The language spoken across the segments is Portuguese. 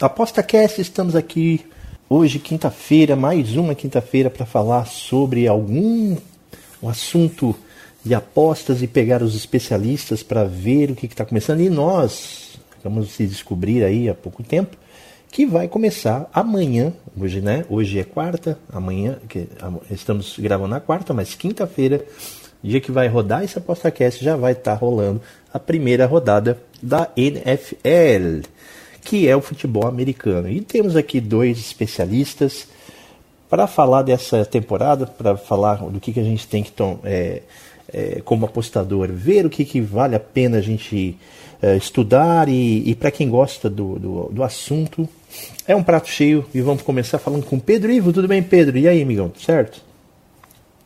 ApostaCast, estamos aqui hoje, quinta-feira, mais uma quinta-feira, para falar sobre algum um assunto de apostas e pegar os especialistas para ver o que está começando. E nós vamos se descobrir aí há pouco tempo que vai começar amanhã, hoje, né? Hoje é quarta, amanhã, estamos gravando na quarta, mas quinta-feira, dia que vai rodar esse ApostaCast, já vai estar tá rolando a primeira rodada da NFL, que é o futebol americano. E temos aqui dois especialistas para falar dessa temporada, para falar do que, que a gente tem que, é, é, como apostador, ver o que, que vale a pena a gente é, estudar e, e para quem gosta do, do, do, assunto, é um prato cheio e vamos começar falando com Pedro Ivo. Tudo bem, Pedro? E aí, amigão? Certo?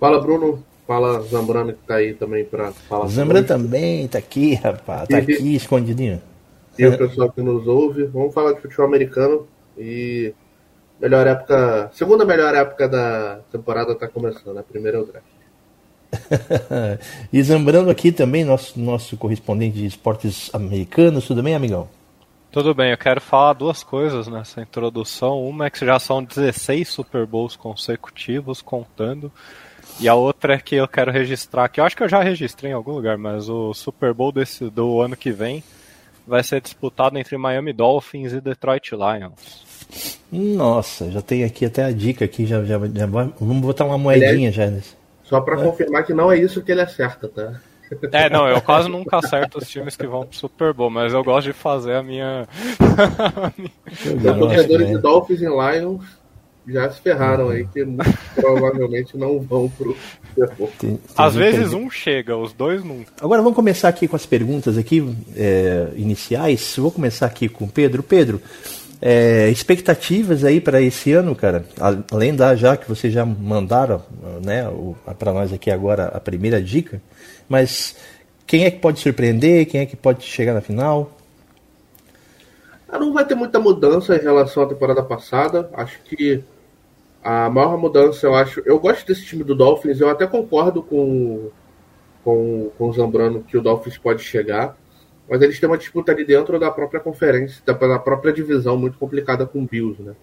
Fala, Bruno. Fala, Zambrano, que tá aí também para falar. Zambrano também tá aqui, rapaz. Tá aqui escondidinho. E o pessoal que nos ouve. Vamos falar de futebol americano e melhor época, segunda melhor época da temporada tá começando, a primeira é o draft. e Zambrano aqui também, nosso, nosso correspondente de esportes americanos, tudo bem, amigão? Tudo bem, eu quero falar duas coisas nessa introdução. Uma é que já são 16 Super Bowls consecutivos contando. E a outra é que eu quero registrar, que eu acho que eu já registrei em algum lugar, mas o Super Bowl desse, do ano que vem vai ser disputado entre Miami Dolphins e Detroit Lions. Nossa, já tem aqui até a dica aqui, já, já, já vamos botar uma moedinha já nesse. Só para é. confirmar que não é isso que ele acerta, tá? É, não, eu quase nunca acerto os times que vão pro Super Bowl, mas eu gosto de fazer a minha. Os torcedores de Dolphins e Lions já se ferraram aí, que provavelmente não vão pro Às vezes um chega, os dois nunca. Agora vamos começar aqui com as perguntas aqui é, iniciais. Vou começar aqui com o Pedro. Pedro, é, expectativas aí para esse ano, cara? Além da já que vocês já mandaram, né, para nós aqui agora a primeira dica, mas quem é que pode surpreender? Quem é que pode chegar na final? Não vai ter muita mudança em relação à temporada passada. Acho que a maior mudança, eu acho. Eu gosto desse time do Dolphins, eu até concordo com, com, com o Zambrano que o Dolphins pode chegar mas eles têm uma disputa ali dentro da própria conferência, da, da própria divisão muito complicada com o Bills, né?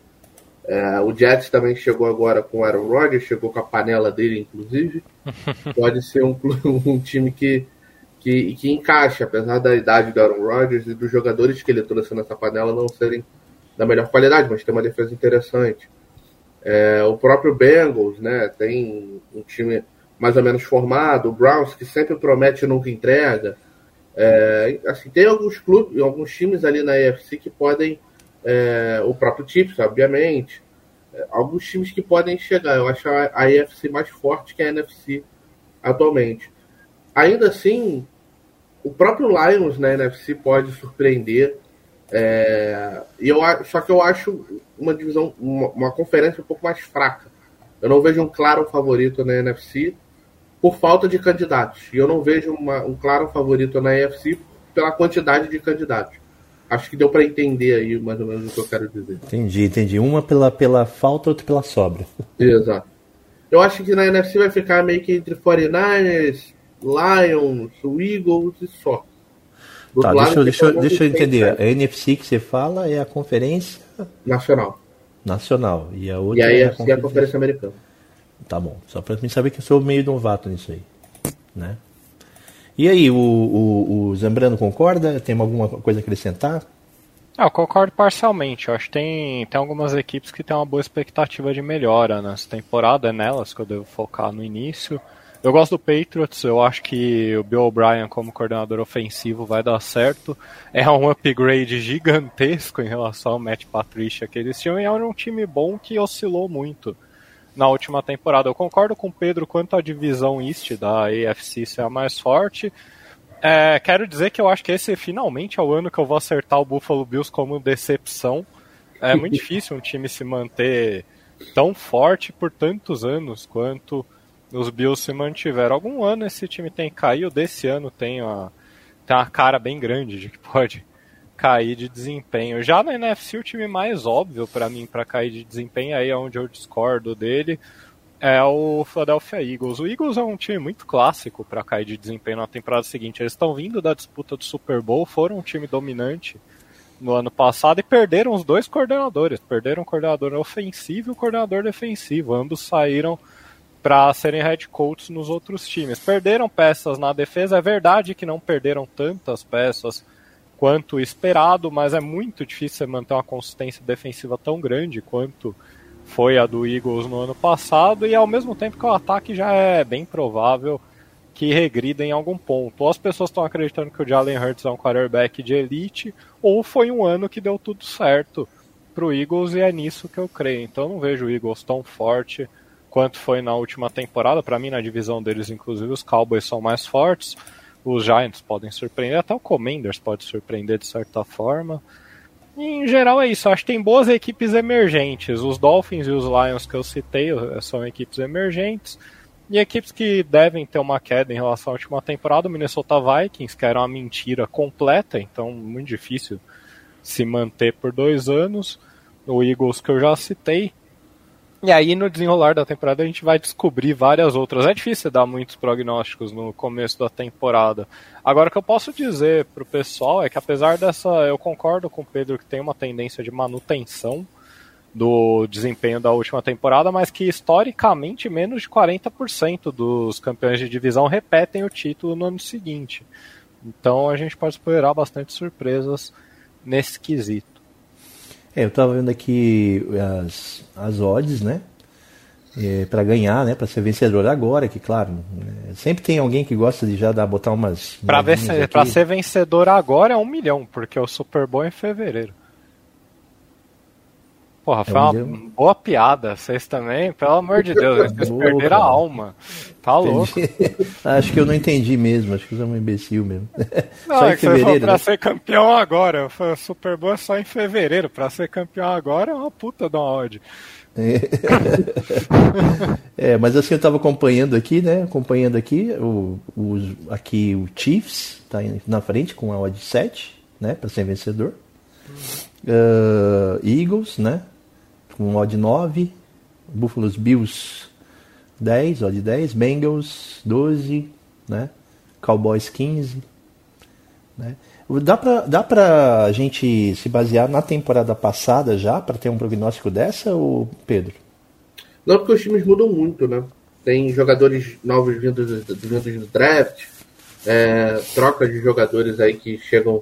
É, o Jets também chegou agora com o Aaron Rodgers, chegou com a panela dele, inclusive. Pode ser um, um time que, que, que encaixa, apesar da idade do Aaron Rodgers e dos jogadores que ele trouxe nessa panela não serem da melhor qualidade, mas tem uma defesa interessante. É, o próprio Bengals, né, tem um time mais ou menos formado. O Browns, que sempre promete e nunca entrega. É, assim, tem alguns clubes, alguns times ali na EFC que podem, é, o próprio Chiefs, obviamente, é, alguns times que podem chegar. Eu acho a, a mais forte que a NFC atualmente. Ainda assim, o próprio Lions na NFC pode surpreender. É, e eu, só que eu acho uma divisão, uma, uma conferência um pouco mais fraca. Eu não vejo um claro favorito na NFC por falta de candidatos. E eu não vejo uma, um claro favorito na EFC pela quantidade de candidatos. Acho que deu para entender aí mais ou menos o que eu quero dizer. Entendi, entendi. Uma pela, pela falta, outra pela sobra. Exato. Eu acho que na NFC vai ficar meio que entre 49ers, Lions, Eagles e só. Do tá, deixa, deixa, deixa eu entender. A NFC que você fala é a Conferência Nacional. Nacional. E a outra e a é a Conferência, é a Conferência Americana. Tá bom. Só para mim saber que eu sou meio novato nisso aí. Né? E aí, o, o, o Zambrano concorda? Tem alguma coisa a acrescentar? Ah, eu concordo parcialmente. Eu acho que tem, tem algumas equipes que têm uma boa expectativa de melhora nessa temporada, é nelas que eu devo focar no início. Eu gosto do Patriots, eu acho que o Bill O'Brien como coordenador ofensivo vai dar certo. É um upgrade gigantesco em relação ao Matt Patricia que eles tinham e é um time bom que oscilou muito na última temporada. Eu concordo com o Pedro quanto à divisão East da AFC ser a mais forte. É, quero dizer que eu acho que esse finalmente é o ano que eu vou acertar o Buffalo Bills como decepção. É muito difícil um time se manter tão forte por tantos anos quanto os Bills se mantiveram. Algum ano esse time tem caído, desse ano tem uma, tem uma cara bem grande de que pode cair de desempenho. Já na NFC, o time mais óbvio para mim para cair de desempenho, aí é onde eu discordo dele, é o Philadelphia Eagles. O Eagles é um time muito clássico para cair de desempenho na temporada seguinte. Eles estão vindo da disputa do Super Bowl, foram um time dominante no ano passado e perderam os dois coordenadores. Perderam o coordenador ofensivo e o coordenador defensivo. Ambos saíram para serem head coaches nos outros times. Perderam peças na defesa. É verdade que não perderam tantas peças quanto esperado, mas é muito difícil manter uma consistência defensiva tão grande quanto foi a do Eagles no ano passado, e ao mesmo tempo que o ataque já é bem provável que regrida em algum ponto. Ou as pessoas estão acreditando que o Jalen Hurts é um quarterback de elite, ou foi um ano que deu tudo certo para o Eagles e é nisso que eu creio. Então eu não vejo o Eagles tão forte quanto foi na última temporada. Para mim, na divisão deles, inclusive, os Cowboys são mais fortes. Os Giants podem surpreender, até o Commanders pode surpreender de certa forma em geral é isso. Acho que tem boas equipes emergentes. Os Dolphins e os Lions que eu citei são equipes emergentes. E equipes que devem ter uma queda em relação à última temporada, o Minnesota Vikings, que era uma mentira completa, então muito difícil se manter por dois anos. O Eagles que eu já citei. E aí, no desenrolar da temporada, a gente vai descobrir várias outras. É difícil dar muitos prognósticos no começo da temporada. Agora, o que eu posso dizer pro pessoal é que, apesar dessa. Eu concordo com o Pedro que tem uma tendência de manutenção do desempenho da última temporada, mas que historicamente menos de 40% dos campeões de divisão repetem o título no ano seguinte. Então a gente pode esperar bastante surpresas nesse quesito. É, eu estava vendo aqui as, as odds, né? É, para ganhar, né? Para ser vencedor agora, que claro, é, sempre tem alguém que gosta de já dar, botar umas. Para ser vencedor agora é um milhão, porque o Super Bowl é em fevereiro. Porra, foi uma boa piada. Vocês também, pelo amor de Deus, vocês perderam a alma. Tá louco. acho que eu não entendi mesmo, acho que você é um imbecil mesmo. Não, só é em que fevereiro. Pra né? ser campeão agora. Foi Super Bowl é só em fevereiro. Pra ser campeão agora é uma puta de uma odd. é, mas assim eu estava acompanhando aqui, né? Acompanhando aqui o, o, aqui o Chiefs tá na frente com a odd 7, né? Para ser vencedor. Uh, Eagles, né? Com odd 9. Buffalo Bills 10, odd 10. Bengals 12, né? Cowboys 15. Né? Dá pra, dá pra gente se basear na temporada passada já para ter um prognóstico dessa, ou Pedro? Não, porque os times mudam muito, né? Tem jogadores novos vindos, vindos do draft, é, troca de jogadores aí que chegam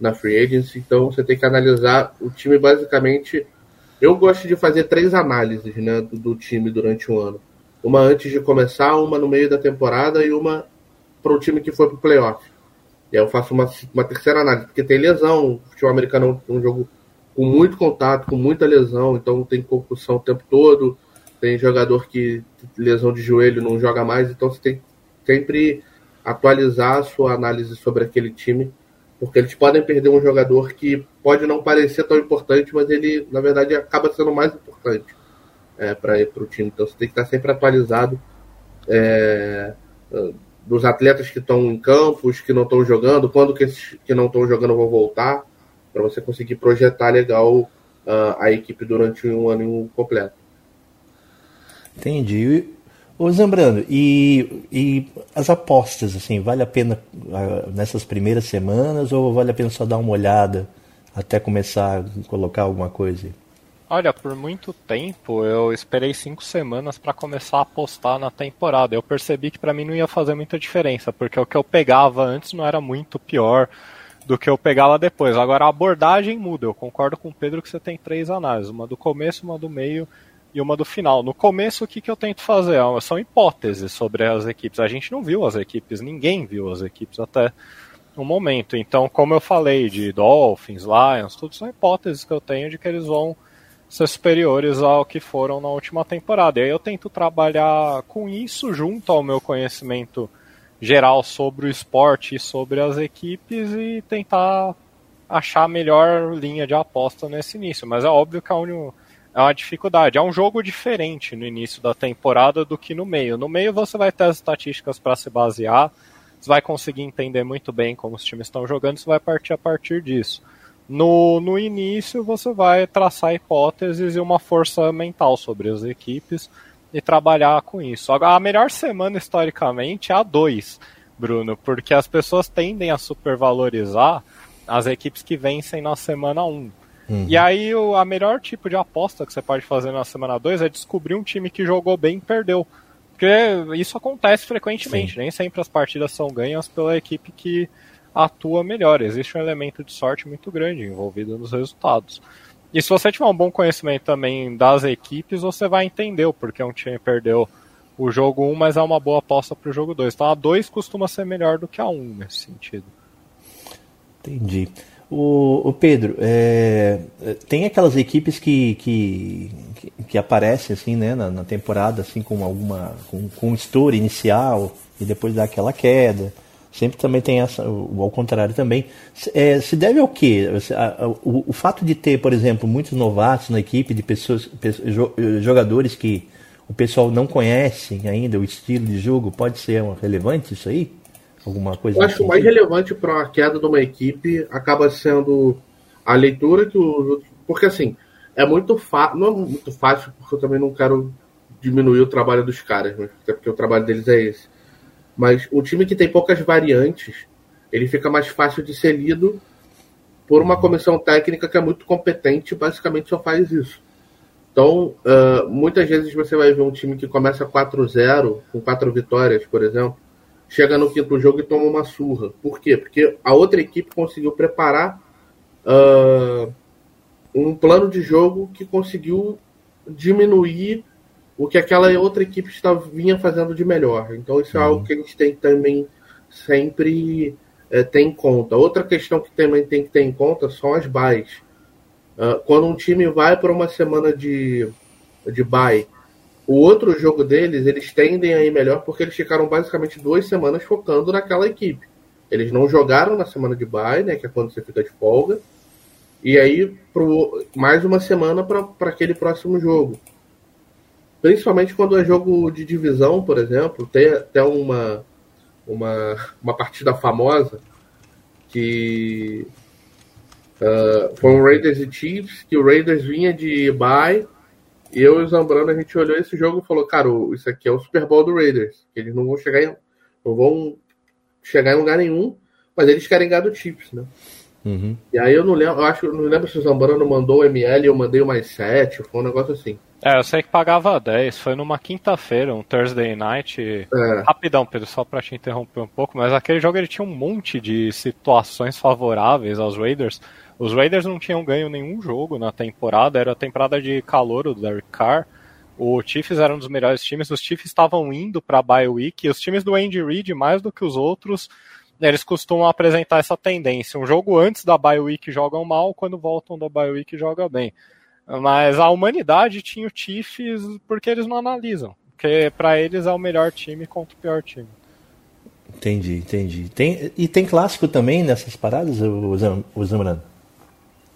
na free agency, então você tem que analisar o time basicamente. Eu gosto de fazer três análises né, do, do time durante um ano. Uma antes de começar, uma no meio da temporada e uma para o time que foi para o playoff. E aí eu faço uma, uma terceira análise, porque tem lesão. O futebol americano é um jogo com muito contato, com muita lesão, então tem concussão o tempo todo. Tem jogador que lesão de joelho não joga mais, então você tem sempre atualizar a sua análise sobre aquele time porque eles podem perder um jogador que pode não parecer tão importante, mas ele, na verdade, acaba sendo mais importante é, para o time. Então você tem que estar sempre atualizado é, dos atletas que estão em campos, que não estão jogando, quando que esses que não estão jogando vão voltar, para você conseguir projetar legal uh, a equipe durante um ano completo. Entendi. Ô Zambrano, e, e as apostas, assim, vale a pena uh, nessas primeiras semanas ou vale a pena só dar uma olhada até começar a colocar alguma coisa? Olha, por muito tempo eu esperei cinco semanas para começar a apostar na temporada. Eu percebi que para mim não ia fazer muita diferença, porque o que eu pegava antes não era muito pior do que eu pegava depois. Agora a abordagem muda. Eu concordo com o Pedro que você tem três análises, uma do começo, uma do meio e uma do final. No começo, o que, que eu tento fazer? É são hipóteses sobre as equipes. A gente não viu as equipes, ninguém viu as equipes até o momento. Então, como eu falei de Dolphins, Lions, tudo são hipóteses que eu tenho de que eles vão ser superiores ao que foram na última temporada. E aí eu tento trabalhar com isso junto ao meu conhecimento geral sobre o esporte e sobre as equipes e tentar achar a melhor linha de aposta nesse início. Mas é óbvio que é, um, é uma dificuldade. É um jogo diferente no início da temporada do que no meio. No meio você vai ter as estatísticas para se basear, você vai conseguir entender muito bem como os times estão jogando, você vai partir a partir disso. No, no início você vai traçar hipóteses e uma força mental sobre as equipes e trabalhar com isso. A melhor semana historicamente é a 2, Bruno, porque as pessoas tendem a supervalorizar as equipes que vencem na semana 1. Um. Uhum. E aí o a melhor tipo de aposta que você pode fazer na semana 2 é descobrir um time que jogou bem e perdeu. Porque isso acontece frequentemente, Sim. nem sempre as partidas são ganhas pela equipe que atua melhor. Existe um elemento de sorte muito grande envolvido nos resultados. E se você tiver um bom conhecimento também das equipes, você vai entender o porquê um time perdeu o jogo 1, mas é uma boa aposta para o jogo 2. Então a 2 costuma ser melhor do que a 1 nesse sentido. Entendi. O, o Pedro, é, tem aquelas equipes que, que, que, aparecem assim, né, na, na, temporada assim com alguma com, com um estouro inicial e depois dá aquela queda. Sempre também tem essa, o, ao contrário também. É, se deve ao quê? O, o, fato de ter, por exemplo, muitos novatos na equipe, de pessoas, jogadores que o pessoal não conhece ainda o estilo de jogo, pode ser relevante isso aí? Alguma coisa Eu acho que o mais relevante para a queda de uma equipe acaba sendo a leitura que o. Porque assim, é muito fácil. Não é muito fácil, porque eu também não quero diminuir o trabalho dos caras, né? até porque o trabalho deles é esse mas um time que tem poucas variantes, ele fica mais fácil de ser lido por uma comissão técnica que é muito competente e basicamente só faz isso. Então, uh, muitas vezes você vai ver um time que começa 4-0, com quatro vitórias, por exemplo, chega no quinto jogo e toma uma surra. Por quê? Porque a outra equipe conseguiu preparar uh, um plano de jogo que conseguiu diminuir o que aquela outra equipe estava, vinha fazendo de melhor. Então isso é algo uhum. que a gente tem que também sempre é, ter em conta. Outra questão que também tem que ter em conta são as buys. Uh, quando um time vai para uma semana de, de buy, o outro jogo deles, eles tendem a ir melhor porque eles ficaram basicamente duas semanas focando naquela equipe. Eles não jogaram na semana de buy, né, que é quando você fica de folga, e aí pro, mais uma semana para aquele próximo jogo. Principalmente quando é jogo de divisão, por exemplo, tem até uma, uma, uma partida famosa que uh, foi um Raiders e Chiefs, que o Raiders vinha de bye, e eu e o Zambrano a gente olhou esse jogo e falou, cara, isso aqui é o Super Bowl do Raiders, eles não vão chegar em, não vão chegar em lugar nenhum, mas eles querem ganhar do Chiefs, né? Uhum. E aí eu não lembro, eu acho que não lembro se o Zambrano mandou o ML e eu mandei o mais 7, foi um negócio assim. É, eu sei que pagava 10, foi numa quinta-feira, um Thursday night. É. Rapidão, Pedro, só pra te interromper um pouco, mas aquele jogo ele tinha um monte de situações favoráveis aos Raiders. Os Raiders não tinham ganho nenhum jogo na temporada, era a temporada de calor do Derek Carr. O Chiefs era um dos melhores times, os Chiefs estavam indo pra bye week, e os times do Andy Reid, mais do que os outros, eles costumam apresentar essa tendência. Um jogo antes da bye week jogam mal, quando voltam da bye week jogam bem. Mas a humanidade tinha o Chiefs porque eles não analisam. Porque para eles é o melhor time contra o pior time. Entendi, entendi. Tem, e tem clássico também nessas paradas, o Zambrano?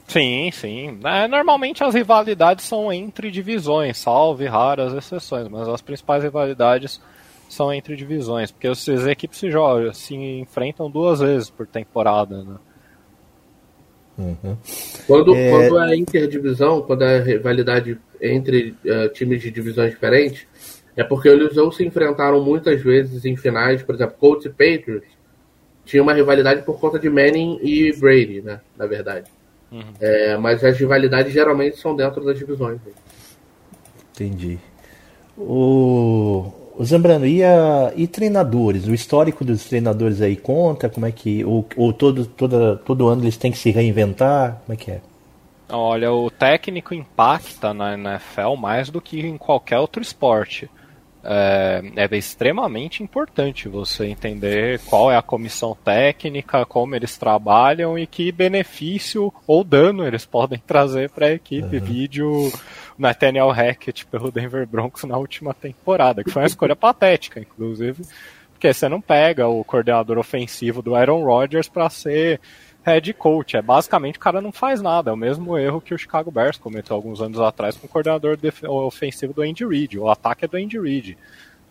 Sim, sim. É, normalmente as rivalidades são entre divisões, salve raras exceções, mas as principais rivalidades são entre divisões, porque as equipes se jogam, se enfrentam duas vezes por temporada, né? Uhum. Quando, é... quando é interdivisão, quando é rivalidade entre uh, times de divisões diferentes, é porque eles ou se enfrentaram muitas vezes em finais, por exemplo, Colts e Patriots, tinha uma rivalidade por conta de Manning e Brady, né? Na verdade. Uhum. É, mas as rivalidades geralmente são dentro das divisões. Né? Entendi. O o Zambrano, e, a, e treinadores? O histórico dos treinadores aí conta? Como é que. Ou, ou todo, toda, todo ano eles têm que se reinventar? Como é que é? Olha, o técnico impacta na NFL mais do que em qualquer outro esporte. É, é, extremamente importante você entender qual é a comissão técnica, como eles trabalham e que benefício ou dano eles podem trazer para a equipe. Uhum. Vídeo Nathaniel Hackett pelo Denver Broncos na última temporada, que foi uma escolha patética, inclusive, porque você não pega o coordenador ofensivo do Aaron Rodgers para ser head coach. É basicamente o cara não faz nada. É o mesmo erro que o Chicago Bears cometeu alguns anos atrás com o coordenador ofensivo do Andy Reid. O ataque é do Andy Reid.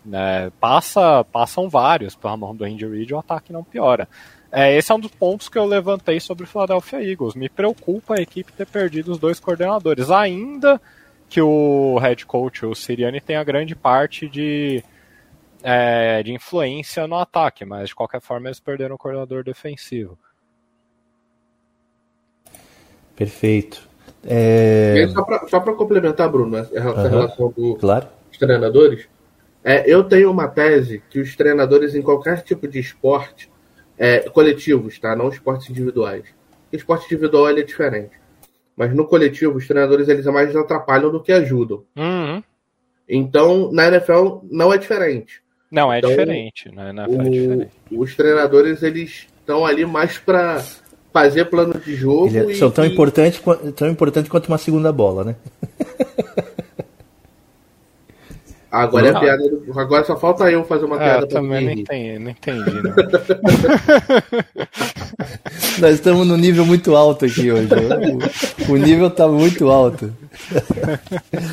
Né? Passa, passam vários pela mão do Andy Reid o ataque não piora. É, esse é um dos pontos que eu levantei sobre o Philadelphia Eagles. Me preocupa a equipe ter perdido os dois coordenadores, ainda que o head coach, o Siriani, tenha grande parte de, é, de influência no ataque, mas de qualquer forma eles perderam o coordenador defensivo. Perfeito. É... Só para complementar, Bruno, essa uhum. relação dos claro. treinadores, é, eu tenho uma tese que os treinadores em qualquer tipo de esporte, é, coletivos, tá? Não esportes individuais. O esporte individual é diferente. Mas no coletivo, os treinadores eles mais atrapalham do que ajudam. Uhum. Então, na NFL não é diferente. Não, é então, diferente. Na NFL o, é diferente. Os treinadores eles estão ali mais para fazer plano de jogo. Ele, é, e, são tão, e... importante, tão importante quanto uma segunda bola, né? Agora não. é piada. Do... Agora só falta eu fazer uma é, piada. Eu também não entendi, não entendi. Não. Nós estamos no nível muito alto aqui hoje. O, o nível está muito alto.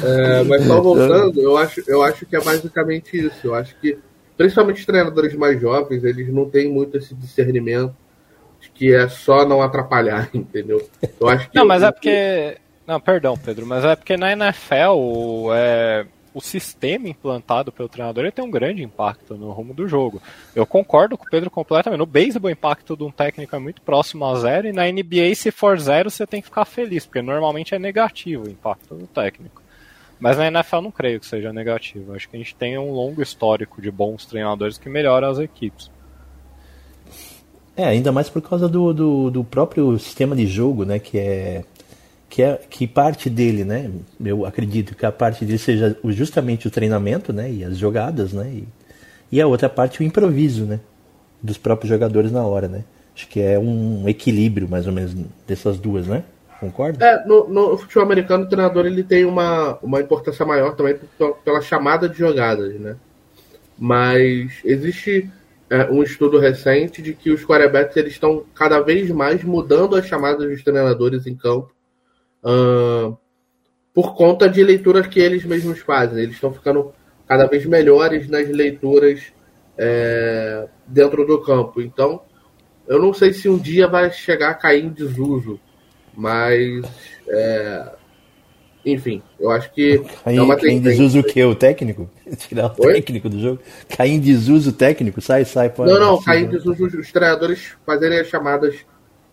É, mas só voltando, eu acho, eu acho que é basicamente isso. Eu acho que, principalmente os treinadores mais jovens, eles não têm muito esse discernimento que é só não atrapalhar, entendeu? Eu acho que não, mas eu... é porque. Não, perdão, Pedro, mas é porque na NFL é, o sistema implantado pelo treinador ele tem um grande impacto no rumo do jogo. Eu concordo com o Pedro completamente. No beisebol, o impacto de um técnico é muito próximo a zero, e na NBA, se for zero, você tem que ficar feliz, porque normalmente é negativo o impacto do técnico. Mas na NFL eu não creio que seja negativo. Acho que a gente tem um longo histórico de bons treinadores que melhoram as equipes. É, ainda mais por causa do, do, do, próprio sistema de jogo, né? Que é, que é que parte dele, né? Eu acredito que a parte dele seja justamente o treinamento, né? E as jogadas, né? E, e a outra parte o improviso, né? Dos próprios jogadores na hora, né? Acho que é um equilíbrio, mais ou menos, dessas duas, né? Concorda? É, no, no futebol americano, o treinador ele tem uma, uma importância maior também pela chamada de jogadas, né? Mas existe é, um estudo recente de que os quarterbacks eles estão cada vez mais mudando as chamadas dos treinadores em campo uh, por conta de leituras que eles mesmos fazem. Eles estão ficando cada vez melhores nas leituras é, dentro do campo. Então, eu não sei se um dia vai chegar a cair em desuso, mas é, enfim, eu acho que. Cair, é uma cair em desuso o que? O técnico? Tirar o Oi? técnico do jogo? Cair em desuso técnico? Sai, sai. Pô, não, não, cair em desuso os treinadores fazerem as chamadas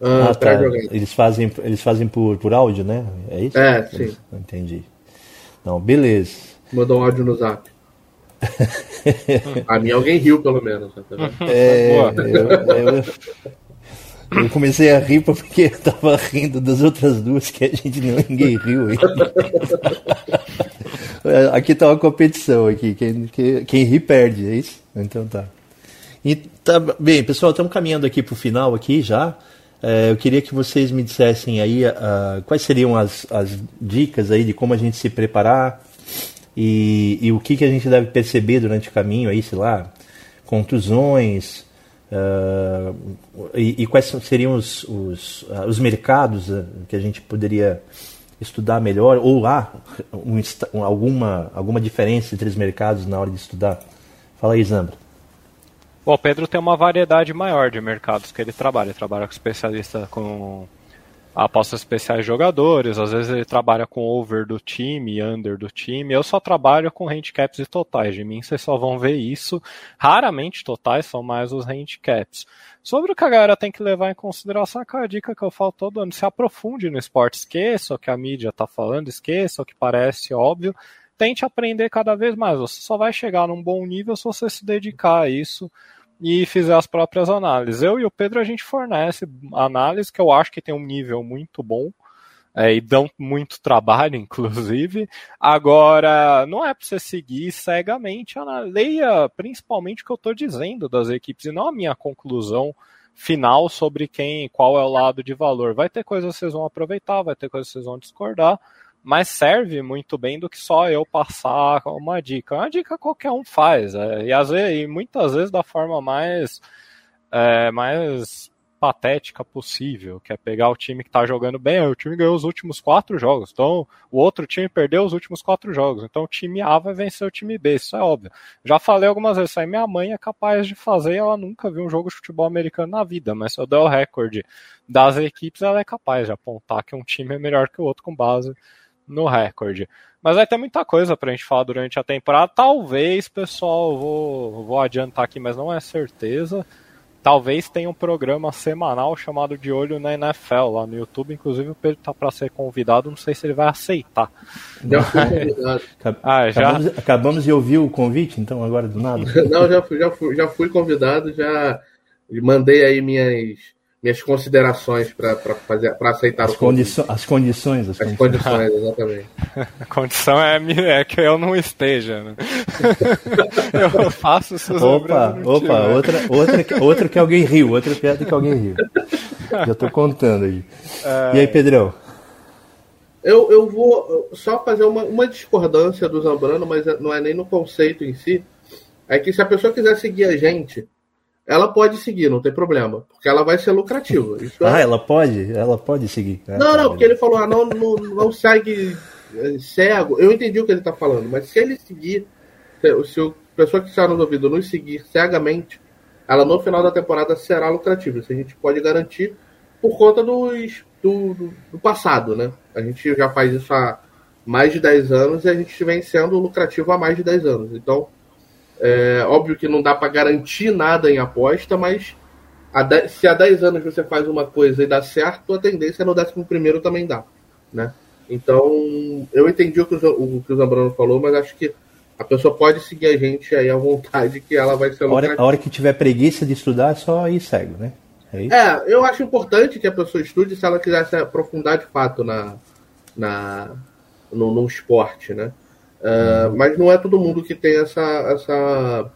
uh, ah, tá. jogar. Eles fazem, eles fazem por, por áudio, né? É isso? É, eles, sim. Entendi. Não, beleza. Mandou um áudio no zap. a mim alguém riu, pelo menos. É, eu, eu, eu comecei a rir porque eu tava rindo das outras duas que a gente ninguém riu aqui tá uma competição aqui. Quem, quem, quem ri perde, é isso? Então tá. E tá bem, pessoal, estamos caminhando aqui para o final aqui já. É, eu queria que vocês me dissessem aí uh, quais seriam as, as dicas aí de como a gente se preparar e, e o que, que a gente deve perceber durante o caminho aí, sei lá, contusões, Uh, e, e, quais seriam os, os, uh, os mercados uh, que a gente poderia estudar melhor? Ou há um, alguma, alguma diferença entre os mercados na hora de estudar? Fala aí, Zambra. Bom, o Pedro tem uma variedade maior de mercados que ele trabalha. Ele trabalha com especialista com apostas especiais de jogadores, às vezes ele trabalha com over do time, under do time. Eu só trabalho com handicaps e totais. De mim vocês só vão ver isso. Raramente totais são mais os handicaps. Sobre o que a galera tem que levar em consideração, aquela dica que eu falo todo ano, se aprofunde no esporte, esqueça o que a mídia está falando, esqueça o que parece óbvio, tente aprender cada vez mais. Você só vai chegar num bom nível se você se dedicar a isso e fizer as próprias análises. Eu e o Pedro a gente fornece análises que eu acho que tem um nível muito bom é, e dão muito trabalho, inclusive. Agora, não é para você seguir cegamente, leia principalmente o que eu estou dizendo das equipes e não a minha conclusão final sobre quem, qual é o lado de valor. Vai ter coisas que vocês vão aproveitar, vai ter coisas que vocês vão discordar, mas serve muito bem do que só eu passar uma dica. Uma dica qualquer um faz, é, e, às vezes, e muitas vezes da forma mais, é, mais patética possível, que é pegar o time que tá jogando bem, o time ganhou os últimos quatro jogos, então o outro time perdeu os últimos quatro jogos, então o time A vai vencer o time B, isso é óbvio. Já falei algumas vezes, isso aí minha mãe é capaz de fazer, ela nunca viu um jogo de futebol americano na vida, mas se eu der o recorde das equipes, ela é capaz de apontar que um time é melhor que o outro com base no recorde. Mas vai ter muita coisa pra gente falar durante a temporada. Talvez, pessoal, vou, vou adiantar aqui, mas não é certeza. Talvez tenha um programa semanal chamado De Olho na NFL lá no YouTube. Inclusive, o Pedro tá para ser convidado. Não sei se ele vai aceitar. Já fui convidado. ah, já... Acabamos, acabamos, de ouvir o convite, então, agora do nada? não, já fui, já fui, já fui convidado. Já mandei aí minhas minhas considerações para fazer para aceitar as, condiço as condições as, as condições. condições exatamente. A condição é, é, que eu não esteja né? eu faço seus opa opa outra outra outra que alguém riu outra piada que alguém riu. Já estou contando aí. É... e aí Pedrão? Eu, eu vou só fazer uma, uma discordância do Zambrano mas não é nem no conceito em si. É que se a pessoa quiser seguir a gente ela pode seguir, não tem problema, porque ela vai ser lucrativa. Isso ah, é... ela pode? Ela pode seguir. Ah, não, não, porque ele falou, ah, não, não, não segue eh, cego. Eu entendi o que ele está falando, mas se ele seguir, se a pessoa que está nos ouvindo nos seguir cegamente, ela no final da temporada será lucrativa. Isso a gente pode garantir por conta dos, do, do, do passado, né? A gente já faz isso há mais de 10 anos e a gente vem sendo lucrativo há mais de 10 anos. Então, é, óbvio que não dá para garantir nada em aposta, mas dez, se há 10 anos você faz uma coisa e dá certo, a tendência no décimo primeiro também dá. Né? Então, eu entendi o que o, o que o Zambrano falou, mas acho que a pessoa pode seguir a gente aí à vontade, que ela vai ser a hora, a hora que tiver preguiça de estudar, é só ir cego, né? É, é, eu acho importante que a pessoa estude se ela quiser se aprofundar de fato na, na, no, no esporte, né? Uh, mas não é todo mundo que tem essa, essa,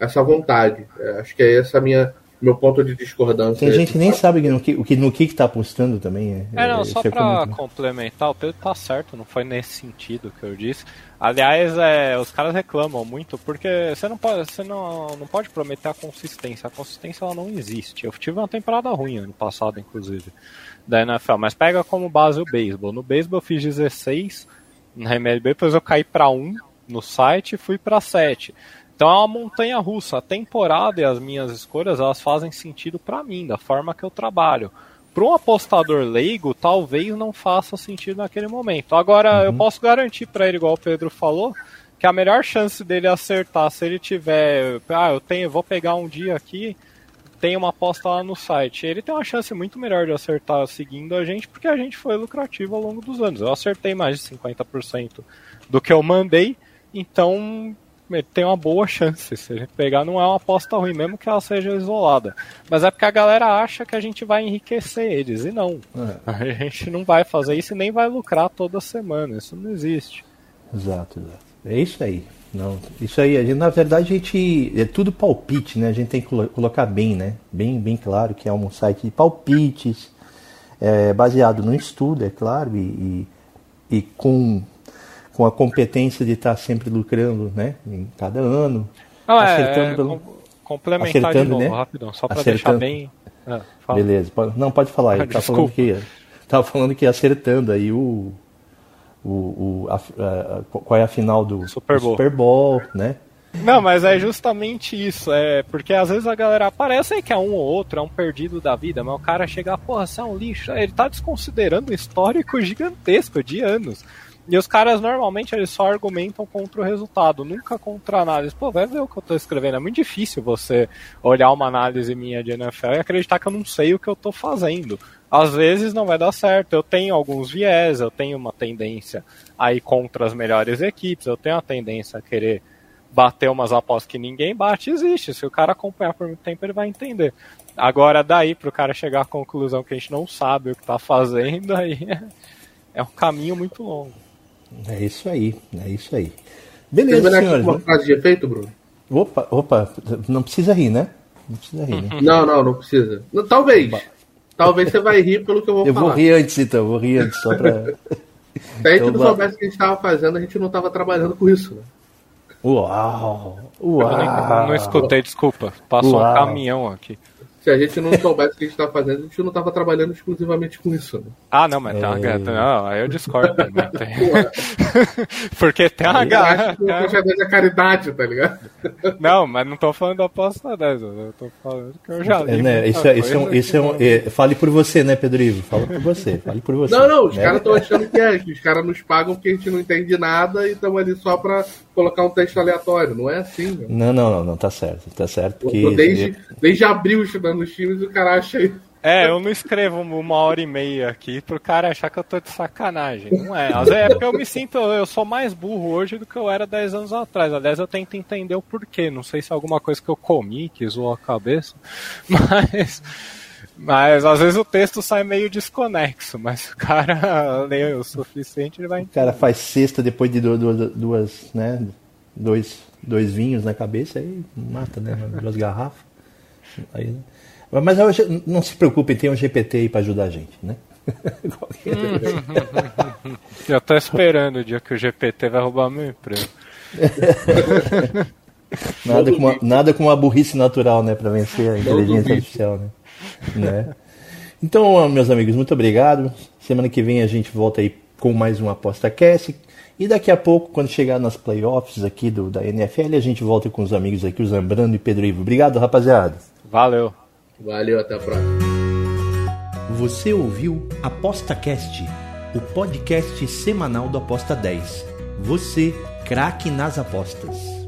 essa vontade. É, acho que é essa minha meu ponto de discordância. Tem gente que nem sabe no que, o que, no que está apostando também. É, é não, só para complementar, o Pedro tá certo, não foi nesse sentido que eu disse. Aliás, é, os caras reclamam muito porque você não pode, você não, não pode prometer a consistência. A consistência ela não existe. Eu tive uma temporada ruim ano passado, inclusive, da NFL, mas pega como base o beisebol. No beisebol eu fiz 16 na MLB, depois eu caí para 1 no site e fui para 7. Então é uma montanha russa. A temporada e as minhas escolhas elas fazem sentido para mim, da forma que eu trabalho. Para um apostador leigo, talvez não faça sentido naquele momento. Agora, uhum. eu posso garantir para ele, igual o Pedro falou, que a melhor chance dele acertar, se ele tiver, ah, eu tenho, vou pegar um dia aqui, tem uma aposta lá no site. Ele tem uma chance muito melhor de acertar seguindo a gente, porque a gente foi lucrativo ao longo dos anos. Eu acertei mais de 50% do que eu mandei, então ele tem uma boa chance. Se ele pegar, não é uma aposta ruim, mesmo que ela seja isolada. Mas é porque a galera acha que a gente vai enriquecer eles, e não. É. A gente não vai fazer isso e nem vai lucrar toda semana. Isso não existe. Exato, exato. É isso aí. Não, isso aí, gente, na verdade a gente é tudo palpite, né? A gente tem que colocar bem, né? Bem, bem claro que é um site de palpites, é, baseado no estudo, é claro, e, e, e, com, com a competência de estar sempre lucrando, né? Em cada ano, Não, é, acertando é, pelo, complementar acertando, de novo, né? rapidão, só para deixar bem. Ah, Beleza, não pode falar. Ele tá falando que tava falando que acertando aí o o, o a, a, qual é a final do Super Bowl. Super Bowl, né? Não, mas é justamente isso, é porque às vezes a galera aparece que é um ou outro, é um perdido da vida, mas o cara chega, porra, você é um lixo, ele tá desconsiderando um histórico gigantesco de anos. E os caras normalmente eles só argumentam contra o resultado, nunca contra a análise. Pô, vai ver o que eu tô escrevendo. É muito difícil você olhar uma análise minha de NFL e acreditar que eu não sei o que eu tô fazendo às vezes não vai dar certo. Eu tenho alguns viés, eu tenho uma tendência a ir contra as melhores equipes, eu tenho a tendência a querer bater umas apostas que ninguém bate, existe. Se o cara acompanhar por muito tempo, ele vai entender. Agora, daí para o cara chegar à conclusão que a gente não sabe o que está fazendo, aí é um caminho muito longo. É isso aí, é isso aí. Beleza, senhores. uma frase de efeito, Bruno? Opa, opa, não precisa rir, né? Não precisa rir, né? Não, não, não precisa. Talvez. Talvez você vai rir pelo que eu vou eu falar. Eu vou rir antes, então. Vou rir antes, só pra... Se a gente então, não soubesse o que a gente estava fazendo, a gente não estava trabalhando com isso, né? Uau! Uau! Eu não, não escutei, desculpa. Passou Uau. um caminhão aqui. Se a gente não soubesse o que a gente tá fazendo, a gente não tava trabalhando exclusivamente com isso. Né? Ah, não, mas tem uma é... Não, aí eu discordo também. Porque tem uma garra. é caridade, tá ligado? Não, mas não tô falando da aposta 10, eu tô falando que eu já li. É, né? Isso, é, isso, é um, isso é um, é, fale por você, né, Pedro Ivo? Fala por você, fale por você. Não, não, os né? caras estão achando que é, que os caras nos pagam porque a gente não entende nada e estamos ali só pra colocar um texto aleatório. Não é assim, né? Não, não, não, não, tá certo, tá certo. Porque... Desde, desde abril estudando nos times e o cara acha isso. É, eu não escrevo uma hora e meia aqui pro cara achar que eu tô de sacanagem. Não é. Às vezes é porque eu me sinto, eu sou mais burro hoje do que eu era 10 anos atrás. Aliás, eu tento entender o porquê. Não sei se é alguma coisa que eu comi que zoou a cabeça, mas. Mas às vezes o texto sai meio desconexo, mas o cara lê o suficiente, ele vai entender. O cara faz cesta depois de duas, duas né? Dois, dois vinhos na cabeça, aí mata, né? Duas garrafas. Aí? Mas não se preocupem, tem um GPT aí para ajudar a gente, né? Eu tô esperando o dia que o GPT vai roubar meu emprego. nada, com uma, nada com uma burrice natural, né, para vencer a inteligência artificial, né? né? Então, meus amigos, muito obrigado. Semana que vem a gente volta aí com mais um Aposta Cast. E daqui a pouco, quando chegar nas playoffs aqui do, da NFL, a gente volta com os amigos aqui, o Zambrano e Pedro Ivo. Obrigado, rapaziada. Valeu. Valeu, até a próxima. Você ouviu ApostaCast, o podcast semanal do Aposta 10. Você, craque nas apostas.